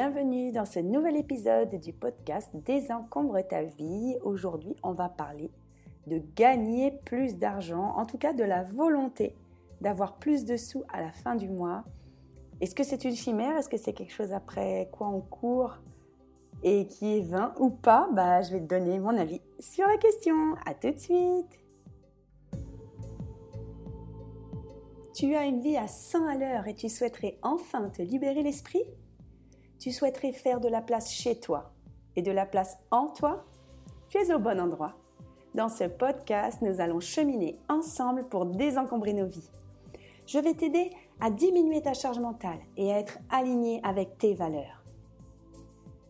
bienvenue dans ce nouvel épisode du podcast Désencombre ta vie. Aujourd'hui, on va parler de gagner plus d'argent, en tout cas de la volonté d'avoir plus de sous à la fin du mois. Est-ce que c'est une chimère? Est-ce que c'est quelque chose après quoi on court et qui est vain ou pas? Bah, Je vais te donner mon avis sur la question. À tout de suite Tu as une vie à 100 à l'heure et tu souhaiterais enfin te libérer l'esprit? Tu souhaiterais faire de la place chez toi et de la place en toi Tu es au bon endroit. Dans ce podcast, nous allons cheminer ensemble pour désencombrer nos vies. Je vais t'aider à diminuer ta charge mentale et à être aligné avec tes valeurs.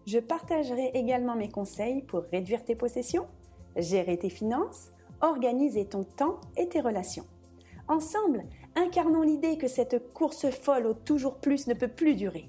Je partagerai également mes conseils pour réduire tes possessions, gérer tes finances, organiser ton temps et tes relations. Ensemble, Incarnons l'idée que cette course folle au toujours plus ne peut plus durer.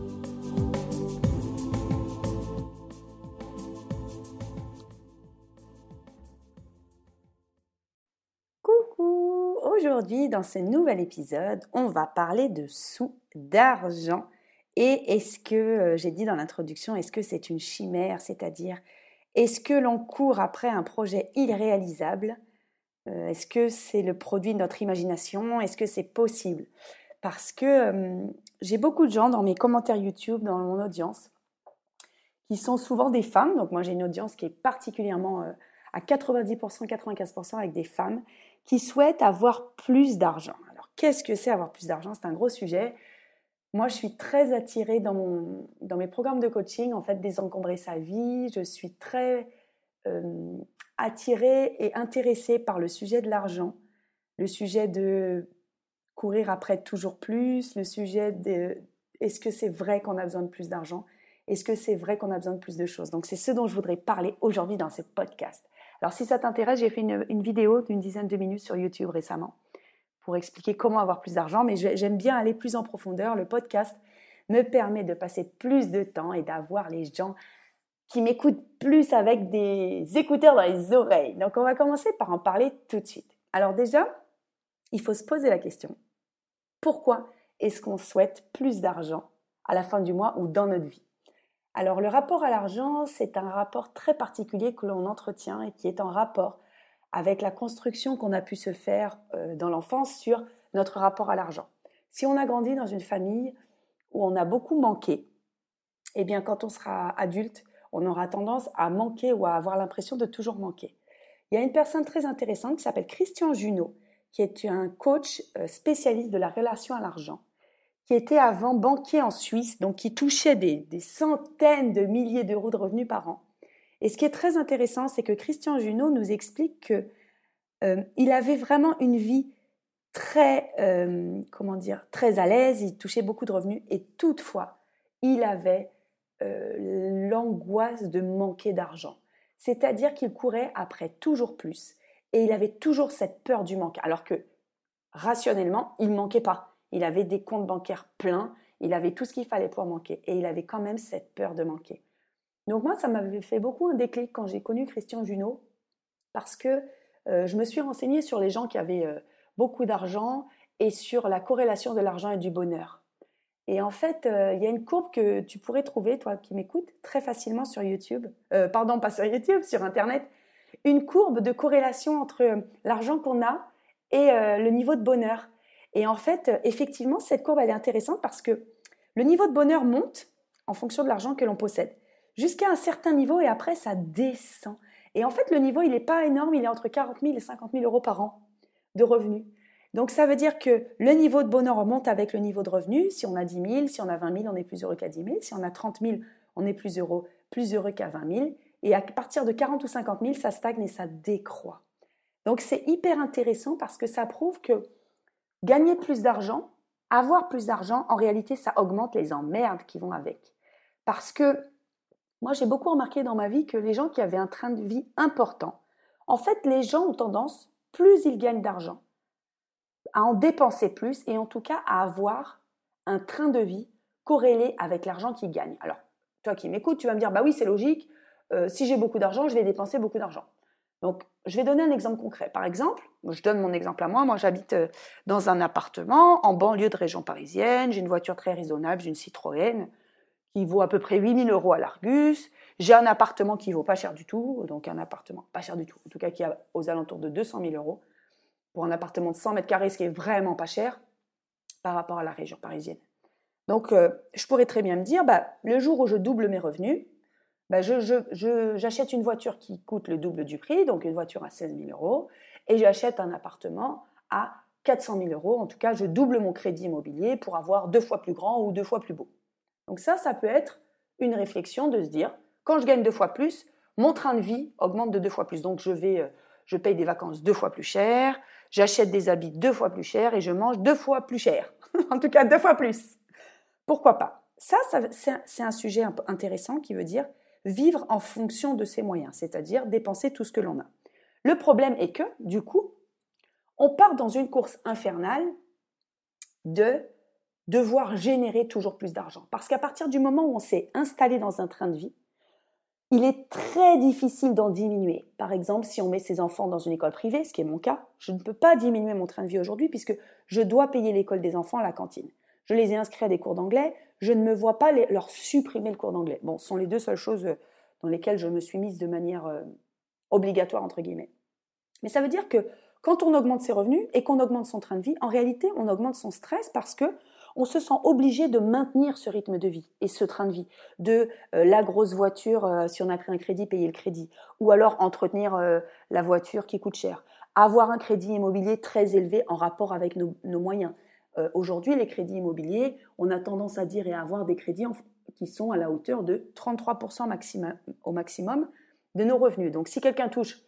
Aujourd'hui, dans ce nouvel épisode, on va parler de sous, d'argent. Et est-ce que, euh, j'ai dit dans l'introduction, est-ce que c'est une chimère, c'est-à-dire est-ce que l'on court après un projet irréalisable? Euh, est-ce que c'est le produit de notre imagination? Est-ce que c'est possible? Parce que euh, j'ai beaucoup de gens dans mes commentaires YouTube, dans mon audience, qui sont souvent des femmes. Donc moi j'ai une audience qui est particulièrement à 90%, 95% avec des femmes qui souhaitent avoir plus d'argent. Alors qu'est-ce que c'est avoir plus d'argent? C'est un gros sujet. Moi, je suis très attirée dans, mes programmes de coaching, en fait, désencombrer sa vie. Je suis très attiré et intéressé par le sujet de l'argent, le sujet de courir après toujours plus, le sujet de est-ce que c'est vrai qu'on a besoin de plus d'argent? Est-ce que c'est vrai qu'on a besoin de plus de choses? Donc c'est ce dont je voudrais parler aujourd'hui dans ce podcast. Alors si ça t'intéresse, j'ai fait une, vidéo d'une dizaine de minutes sur YouTube récemment pour expliquer comment avoir plus d'argent, mais j'aime bien aller plus en profondeur. Le podcast me permet de passer plus de temps et d'avoir les gens qui m'écoutent plus avec des écouteurs dans les oreilles. Donc on va commencer par en parler tout de suite. Alors déjà, il faut se poser la question, pourquoi est-ce qu'on souhaite plus d'argent à la fin du mois ou dans notre vie? Alors le rapport à l'argent, c'est un rapport très particulier que l'on entretient et qui est en rapport avec la construction qu'on a pu se faire euh, dans l'enfance sur notre rapport à l'argent. Si on a grandi dans une famille où on a beaucoup manqué, eh bien quand on sera adulte, on aura tendance à manquer ou à avoir l'impression de toujours manquer. Il y a une personne très intéressante qui s'appelle Christian Junot, qui est un coach euh, spécialiste de la relation à l'argent, qui était avant banquier en Suisse, donc qui touchait des, centaines de milliers d'euros de revenus par an. Et ce qui est très intéressant, c'est que Christian Junot nous explique que euh, avait vraiment une vie très, euh, comment dire, très à l'aise, il touchait beaucoup de revenus, et toutefois, il avait euh, l'angoisse de manquer d'argent. C'est-à-dire qu'il courait après toujours plus et il avait toujours cette peur du manque. Alors que rationnellement, il ne manquait pas. Il avait des comptes bancaires pleins, il avait tout ce qu'il fallait pour manquer et il avait quand même cette peur de manquer. Donc moi, ça m'avait fait beaucoup un déclic quand j'ai connu Christian Junot parce que euh, je me suis renseignée sur les gens qui avaient euh, beaucoup d'argent et sur la corrélation de l'argent et du bonheur. Et en fait, euh, il y a une courbe que tu pourrais trouver, toi qui m'écoutes, très facilement sur YouTube. Pardon, pas sur YouTube, sur Internet. Une courbe de corrélation entre l'argent qu'on a et le niveau de bonheur. Et en fait, effectivement, cette courbe, elle est intéressante parce que le niveau de bonheur monte en fonction de l'argent que l'on possède. Jusqu'à un certain niveau et après, ça descend. Et en fait, le niveau, il n'est pas énorme, il est entre 40 000 et 50 000 euros par an de revenus. Donc ça veut dire que le niveau de bonheur remonte avec le niveau de revenu. Si on a 10 000, si on a 20 000, on est plus heureux qu'à 10 000. Si on a 30 000, on est plus heureux, plus heureux qu'à 20 000. Et à partir de 40 ou 50 000, ça stagne et ça décroît. Donc c'est hyper intéressant parce que ça prouve que gagner plus d'argent, avoir plus d'argent, en réalité, ça augmente les emmerdes qui vont avec. Parce que moi j'ai beaucoup remarqué dans ma vie que les gens qui avaient un train de vie important, en fait les gens ont tendance, plus ils gagnent d'argent, à en dépenser plus et en tout cas à avoir un train de vie corrélé avec l'argent qu'ils gagnent. Alors, toi qui m'écoutes, tu vas me dire, bah oui, c'est logique, euh, si j'ai beaucoup d'argent, je vais dépenser beaucoup d'argent. Donc, je vais donner un exemple concret. Par exemple, je donne mon exemple à moi. Moi, j'habite euh, dans un appartement en banlieue de région parisienne. J'ai une voiture très raisonnable, j'ai une Citroën qui vaut à peu près 8000 euros à l'Argus. J'ai un appartement qui vaut pas cher du tout, donc un appartement pas cher du tout, en tout cas qui a aux alentours de 200 000 euros pour un appartement de 100 mètres carrés, ce qui est vraiment pas cher par rapport à la région parisienne. Donc, euh, je pourrais très bien me dire, bah, le jour où je double mes revenus, bah, j'achète une voiture qui coûte le double du prix, donc une voiture à 16 000 euros, et j'achète un appartement à 400 000 euros. En tout cas, je double mon crédit immobilier pour avoir deux fois plus grand ou deux fois plus beau. Donc ça, ça peut être une réflexion de se dire, quand je gagne deux fois plus, mon train de vie augmente de deux fois plus. Donc je vais, euh, je paye des vacances deux fois plus cher, j'achète des habits deux fois plus cher et je mange deux fois plus cher. en tout cas, deux fois plus. Pourquoi pas? Ça, c'est un sujet intéressant qui veut dire vivre en fonction de ses moyens, c'est-à-dire dépenser tout ce que l'on a. Le problème est que, du coup, on part dans une course infernale de devoir générer toujours plus d'argent. Parce qu'à partir du moment où on s'est installé dans un train de vie, il est très difficile d'en diminuer. Par exemple, si on met ses enfants dans une école privée, ce qui est mon cas, je ne peux pas diminuer mon train de vie aujourd'hui puisque je dois payer l'école des enfants à la cantine je les ai inscrits à des cours d'anglais, je ne me vois pas leur supprimer le cours d'anglais. Bon, ce sont les deux seules choses euh, dans lesquelles je me suis mise de manière euh, obligatoire, entre guillemets. Mais ça veut dire que quand on augmente ses revenus et qu'on augmente son train de vie, en réalité, on augmente son stress parce que on se sent obligé de maintenir ce rythme de vie et ce train de vie, de euh, la grosse voiture, si on a pris un crédit, payer le crédit, ou alors entretenir la voiture qui coûte cher, avoir un crédit immobilier très élevé en rapport avec nos moyens. Euh, aujourd'hui, les crédits immobiliers, on a tendance à dire et à avoir des crédits qui sont à la hauteur de 33% au maximum de nos revenus. Donc, si quelqu'un touche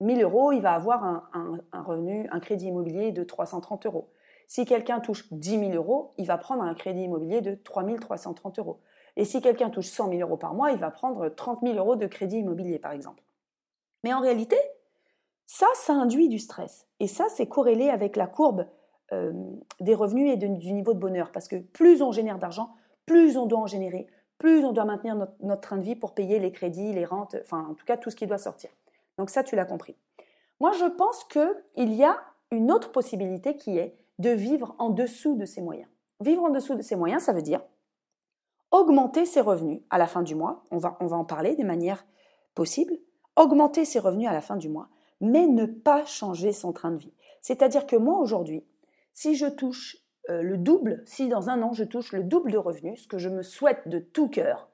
1000 euros, il va avoir un, un crédit immobilier de 330 euros. Si quelqu'un touche 10 000 euros, il va prendre un crédit immobilier de 3 330 euros. Et si quelqu'un touche 100 000 euros par mois, il va prendre 30 000 euros de crédit immobilier, par exemple. Mais en réalité, ça, ça induit du stress. Et ça, c'est corrélé avec la courbe euh, des revenus et du niveau de bonheur. Parce que plus on génère d'argent, plus on doit en générer, plus on doit maintenir notre, train de vie pour payer les crédits, les rentes, enfin en tout cas tout ce qui doit sortir. Donc ça, tu l'as compris. Moi, je pense qu'il y a une autre possibilité qui est de vivre en dessous de ses moyens. Vivre en dessous de ses moyens, ça veut dire augmenter ses revenus à la fin du mois. On va, on va en parler des manières possibles. Augmenter ses revenus à la fin du mois, mais ne pas changer son train de vie. C'est-à-dire que moi, aujourd'hui, si je touche euh, le double, si dans un an je touche le double de revenus, ce que je me souhaite de tout cœur,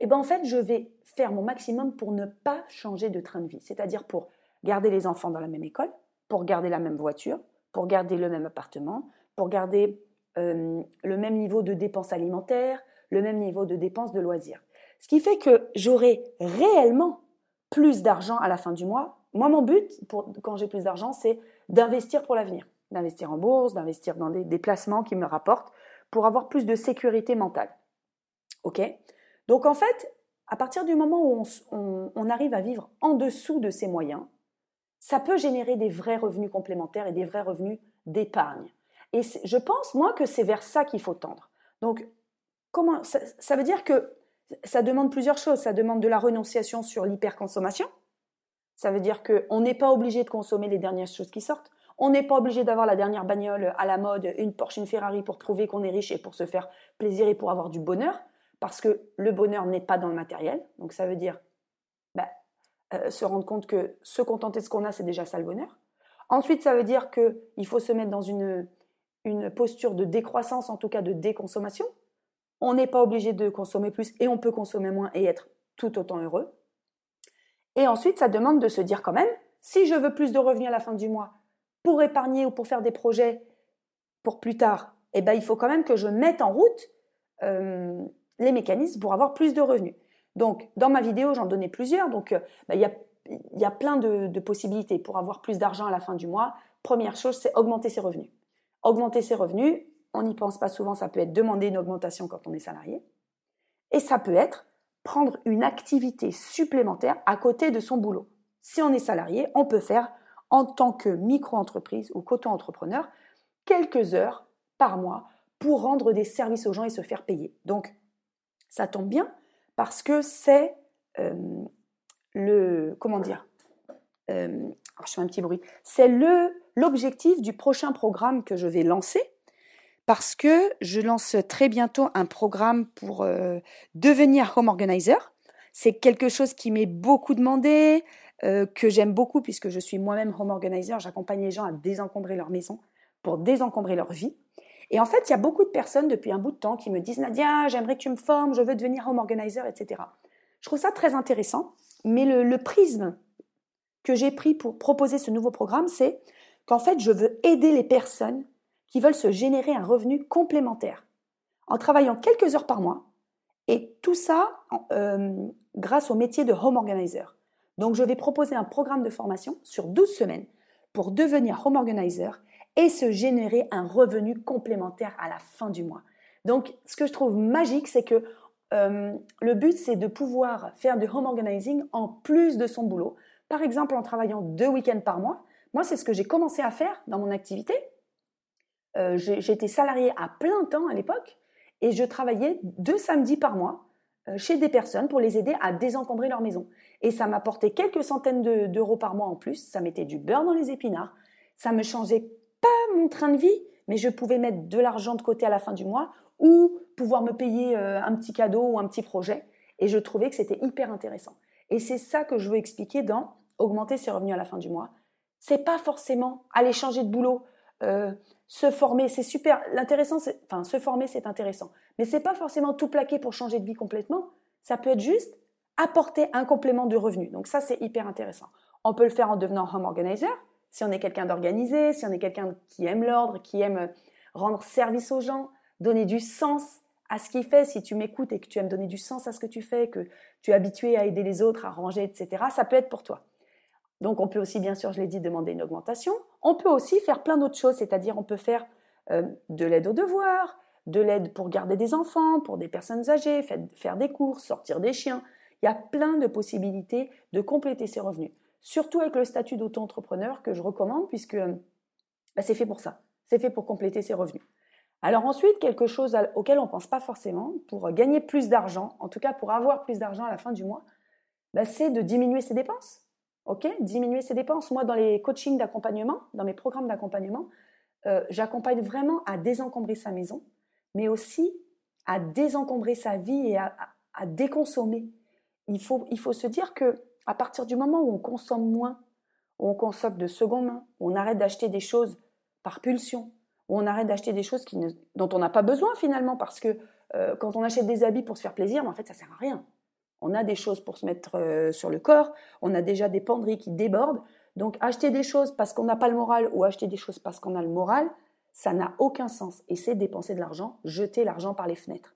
eh ben en fait je vais faire mon maximum pour ne pas changer de train de vie, c'est-à-dire pour garder les enfants dans la même école, pour garder la même voiture, pour garder le même appartement, pour garder euh, le même niveau de dépenses alimentaires, le même niveau de dépenses de loisirs. Ce qui fait que j'aurai réellement plus d'argent à la fin du mois. Moi, mon but, quand j'ai plus d'argent, c'est d'investir pour l'avenir d'investir en bourse, d'investir dans des, placements qui me rapportent pour avoir plus de sécurité mentale. OK? Donc en fait, à partir du moment où on, arrive à vivre en dessous de ses moyens, ça peut générer des vrais revenus complémentaires et des vrais revenus d'épargne. Et je pense, moi, que c'est vers ça qu'il faut tendre. Donc, comment ça, ça, veut dire que ça demande plusieurs choses. Ça demande de la renonciation sur l'hyperconsommation. Ça veut dire qu'on n'est pas obligé de consommer les dernières choses qui sortent. On n'est pas obligé d'avoir la dernière bagnole à la mode, une Porsche, une Ferrari pour prouver qu'on est riche et pour se faire plaisir et pour avoir du bonheur, parce que le bonheur n'est pas dans le matériel. Donc ça veut dire bah, euh, se rendre compte que se contenter de ce qu'on a, c'est déjà ça le bonheur. Ensuite, ça veut dire qu'il faut se mettre dans une, une posture de décroissance, en tout cas de déconsommation. On n'est pas obligé de consommer plus et on peut consommer moins et être tout autant heureux. Et ensuite, ça demande de se dire quand même, si je veux plus de revenus à la fin du mois, pour épargner ou pour faire des projets pour plus tard, eh ben, il faut quand même que je mette en route euh, les mécanismes pour avoir plus de revenus. Donc, dans ma vidéo, j'en donnais plusieurs. Donc, euh, bah, il y, a, plein de, possibilités pour avoir plus d'argent à la fin du mois. Première chose, c'est augmenter ses revenus. Augmenter ses revenus, on n'y pense pas souvent, ça peut être demander une augmentation quand on est salarié. Et ça peut être prendre une activité supplémentaire à côté de son boulot. Si on est salarié, on peut faire en tant que micro-entreprise ou qu'auto-entrepreneur quelques heures par mois pour rendre des services aux gens et se faire payer. Donc, ça tombe bien parce que c'est euh, le comment dire euh, je fais un petit bruit. C'est l'objectif du prochain programme que je vais lancer parce que je lance très bientôt un programme pour euh, devenir home organizer. C'est quelque chose qui m'est beaucoup demandé, euh, que j'aime beaucoup puisque je suis moi-même home organizer. J'accompagne les gens à désencombrer leur maison pour désencombrer leur vie. Et en fait, il y a beaucoup de personnes depuis un bout de temps qui me disent Nadia, j'aimerais que tu me formes, je veux devenir home organizer, etc. Je trouve ça très intéressant, mais le, prisme que j'ai pris pour proposer ce nouveau programme, c'est qu'en fait, je veux aider les personnes qui veulent se générer un revenu complémentaire en travaillant quelques heures par mois et tout ça euh, grâce au métier de home organizer. Donc je vais proposer un programme de formation sur 12 semaines pour devenir home organizer et se générer un revenu complémentaire à la fin du mois. Donc ce que je trouve magique, c'est que euh, le but, c'est de pouvoir faire du home organizing en plus de son boulot. Par exemple, en travaillant deux week-ends par mois. Moi, c'est ce que j'ai commencé à faire dans mon activité. Euh, j'étais salariée à plein temps à l'époque et je travaillais deux samedis par mois euh, chez des personnes pour les aider à désencombrer leur maison. Et ça m'apportait quelques centaines d'euros par mois en plus. Ça mettait du beurre dans les épinards. Ça me changeait pas mon train de vie, mais je pouvais mettre de l'argent de côté à la fin du mois ou pouvoir me payer euh, un petit cadeau ou un petit projet. Et je trouvais que c'était hyper intéressant. Et c'est ça que je veux expliquer dans augmenter ses revenus à la fin du mois. C'est pas forcément aller changer de boulot, se former, c'est super. L'intéressant, enfin, se former, c'est intéressant. Mais c'est pas forcément tout plaquer pour changer de vie complètement. Ça peut être juste apporter un complément de revenu. Donc ça, c'est hyper intéressant. On peut le faire en devenant home organizer. Si on est quelqu'un d'organisé, si on est quelqu'un qui aime l'ordre, qui aime rendre service aux gens, donner du sens à ce qu'il fait. Si tu m'écoutes et que tu aimes donner du sens à ce que tu fais, que tu es habitué à aider les autres, à ranger, etc., ça peut être pour toi. Donc on peut aussi, bien sûr, je l'ai dit, demander une augmentation. On peut aussi faire plein d'autres choses, c'est-à-dire on peut faire euh, de l'aide aux devoirs, de l'aide pour garder des enfants, pour des personnes âgées, faire des courses, sortir des chiens. Il y a plein de possibilités de compléter ses revenus. Surtout avec le statut d'auto-entrepreneur que je recommande puisque bah, c'est fait pour ça. C'est fait pour compléter ses revenus. Alors ensuite, quelque chose auquel on ne pense pas forcément, pour gagner plus d'argent, en tout cas pour avoir plus d'argent à la fin du mois, bah, c'est de diminuer ses dépenses. OK? Diminuer ses dépenses. Moi, dans les coachings d'accompagnement, dans mes programmes d'accompagnement, euh, j'accompagne vraiment à désencombrer sa maison, mais aussi à désencombrer sa vie et à, déconsommer. Il faut, il faut se dire que à partir du moment où on consomme moins, où on consomme de seconde main, où on arrête d'acheter des choses par pulsion, où on arrête d'acheter des choses dont on n'a pas besoin finalement, parce que euh, quand on achète des habits pour se faire plaisir, mais en fait, ça sert à rien. On a des choses pour se mettre euh, sur le corps, on a déjà des penderies qui débordent. Donc acheter des choses parce qu'on n'a pas le moral ou acheter des choses parce qu'on a le moral, ça n'a aucun sens. Et c'est dépenser de l'argent, jeter l'argent par les fenêtres.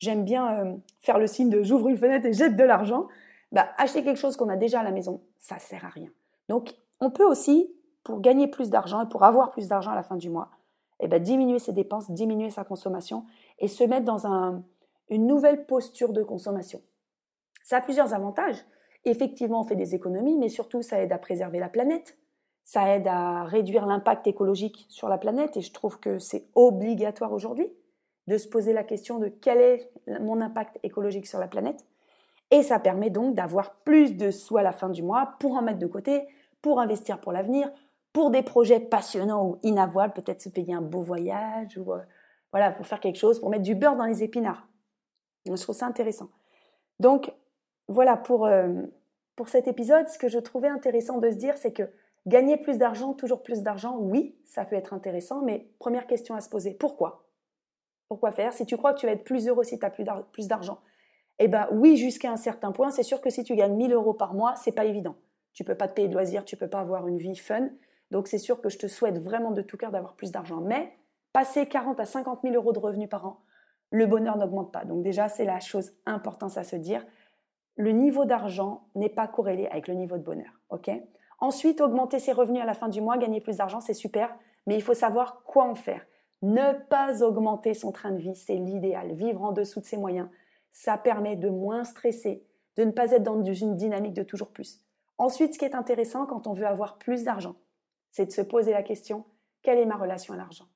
J'aime bien euh, faire le signe de j'ouvre une fenêtre et jette de l'argent. Bah, acheter quelque chose qu'on a déjà à la maison, ça sert à rien. Donc on peut aussi, pour gagner plus d'argent et pour avoir plus d'argent à la fin du mois, eh ben, diminuer ses dépenses, diminuer sa consommation et se mettre dans une nouvelle posture de consommation. Ça a plusieurs avantages. Effectivement, on fait des économies, mais surtout, ça aide à préserver la planète. Ça aide à réduire l'impact écologique sur la planète. Et je trouve que c'est obligatoire aujourd'hui de se poser la question de quel est mon impact écologique sur la planète. Et ça permet donc d'avoir plus de sous à la fin du mois pour en mettre de côté, pour investir pour l'avenir, pour des projets passionnants ou inavouables, peut-être se payer un beau voyage ou euh, voilà, pour faire quelque chose, pour mettre du beurre dans les épinards. je trouve ça intéressant. Donc, voilà, pour, euh, pour cet épisode, ce que je trouvais intéressant de se dire, c'est que gagner plus d'argent, toujours plus d'argent, oui, ça peut être intéressant, mais première question à se poser, pourquoi? Pourquoi faire Si tu crois que tu vas être plus heureux si tu as plus d'argent, eh bien oui, jusqu'à un certain point, c'est sûr que si tu gagnes 1000 euros par mois, c'est pas évident. Tu peux pas te payer de loisirs, tu peux pas avoir une vie fun. Donc c'est sûr que je te souhaite vraiment de tout cœur d'avoir plus d'argent. Mais passer 40 à 50 000 euros de revenus par an, le bonheur n'augmente pas. Donc déjà, c'est la chose importante à se dire le niveau d'argent n'est pas corrélé avec le niveau de bonheur. Ensuite, augmenter ses revenus à la fin du mois, gagner plus d'argent, c'est super, mais il faut savoir quoi en faire. Ne pas augmenter son train de vie, c'est l'idéal. Vivre en dessous de ses moyens, Ça permet de moins stresser, de ne pas être dans une dynamique de toujours plus. Ensuite, ce qui est intéressant quand on veut avoir plus d'argent, c'est de se poser la question, quelle est ma relation à l'argent?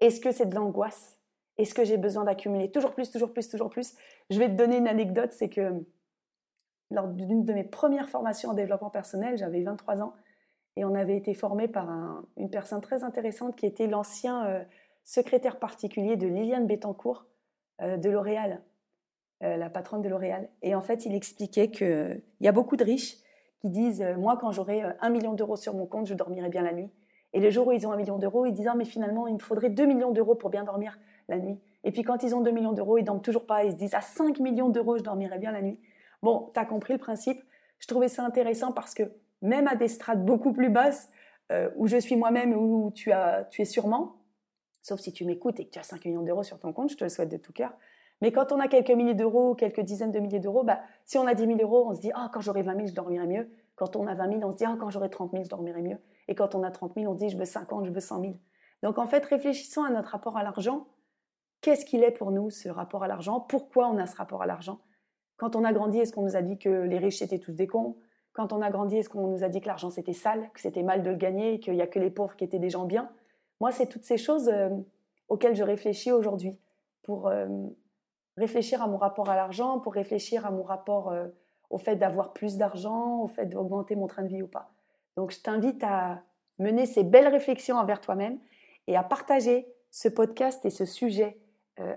Est-ce que c'est de l'angoisse? Est-ce que j'ai besoin d'accumuler toujours plus, toujours plus, toujours plus? Je vais te donner une anecdote, c'est que lors d'une de mes premières formations en développement personnel, j'avais 23 ans, et on avait été formé par une personne très intéressante qui était l'ancien euh, secrétaire particulier de Liliane Bettencourt euh, de L'Oréal, euh, la patronne de L'Oréal. Et en fait, il expliquait qu'il y a beaucoup de riches qui disent Moi, quand j'aurai un million d'euros sur mon compte, je dormirai bien la nuit. Et le jour où ils ont un million d'euros, ils disent ah, Mais finalement, il me faudrait 2 millions d'euros pour bien dormir la nuit. Et puis quand ils ont 2 millions d'euros, ils dorment toujours pas. Ils se disent À 5 millions d'euros, je dormirai bien la nuit. Bon, tu as compris le principe. Je trouvais ça intéressant parce que même à des strates beaucoup plus basses, euh, où je suis moi-même, où tu, as, tu es sûrement, sauf si tu m'écoutes et que tu as 5 millions d'euros sur ton compte, je te le souhaite de tout cœur. Mais quand on a quelques milliers d'euros, quelques dizaines de milliers d'euros, bah, si on a 10 000 euros, on se dit, ah, quand j'aurai 20 000, je dormirai mieux. Quand on a 20 000, on se dit, ah, quand j'aurai 30 000, je dormirai mieux. Et quand on a 30 000, on se dit, je veux 50, je veux 100 000. Donc en fait, réfléchissons à notre rapport à l'argent. Qu'est-ce qu'il est pour nous, ce rapport à l'argent? Pourquoi on a ce rapport à l'argent? Quand on a grandi, est-ce qu'on nous a dit que les riches étaient tous des cons? Quand on a grandi, est-ce qu'on nous a dit que l'argent c'était sale, que c'était mal de le gagner, qu'il n'y a que les pauvres qui étaient des gens bien? Moi, c'est toutes ces choses euh, auxquelles je réfléchis aujourd'hui pour euh, réfléchir à mon rapport à l'argent, pour réfléchir à mon rapport euh, au fait d'avoir plus d'argent, au fait d'augmenter mon train de vie ou pas. Donc, je t'invite à mener ces belles réflexions envers toi-même et à partager ce podcast et ce sujet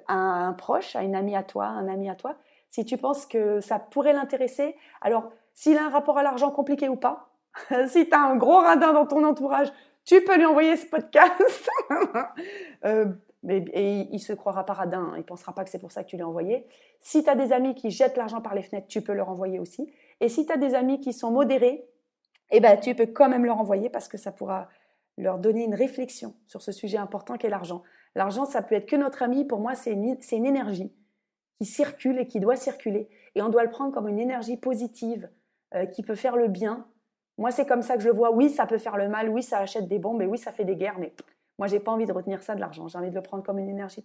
à un proche, à une amie à toi, un ami à toi. Si tu penses que ça pourrait l'intéresser, alors s'il a un rapport à l'argent compliqué ou pas. si tu as un gros radin dans ton entourage, tu peux lui envoyer ce podcast. euh, mais, et il se croira pas radin, il pensera pas que c'est pour ça que tu l'as envoyé. Si tu as des amis qui jettent l'argent par les fenêtres, tu peux leur envoyer aussi. Et si tu as des amis qui sont modérés, eh ben, tu peux quand même leur envoyer parce que ça pourra leur donner une réflexion sur ce sujet important qu'est l'argent. L'argent, ça peut être que notre ami. Pour moi, c'est une, une énergie qui circule et qui doit circuler. Et on doit le prendre comme une énergie positive, euh, qui peut faire le bien. Moi, c'est comme ça que je vois. Oui, ça peut faire le mal. Oui, ça achète des bombes. Et oui, ça fait des guerres. Mais moi, j'ai pas envie de retenir ça de l'argent. J'ai envie de le prendre comme une énergie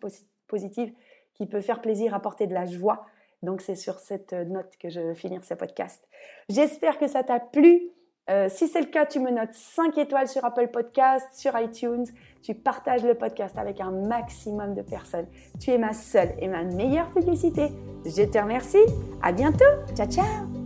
positive qui peut faire plaisir, apporter de la joie. Donc, c'est sur cette note que je vais finir ce podcast. J'espère que ça t'a plu. Euh, si c'est le cas, tu me notes 5 étoiles sur Apple Podcast, sur iTunes. Tu partages le podcast avec un maximum de personnes. Tu es ma seule et ma meilleure publicité. Je te remercie. À bientôt. Ciao, ciao.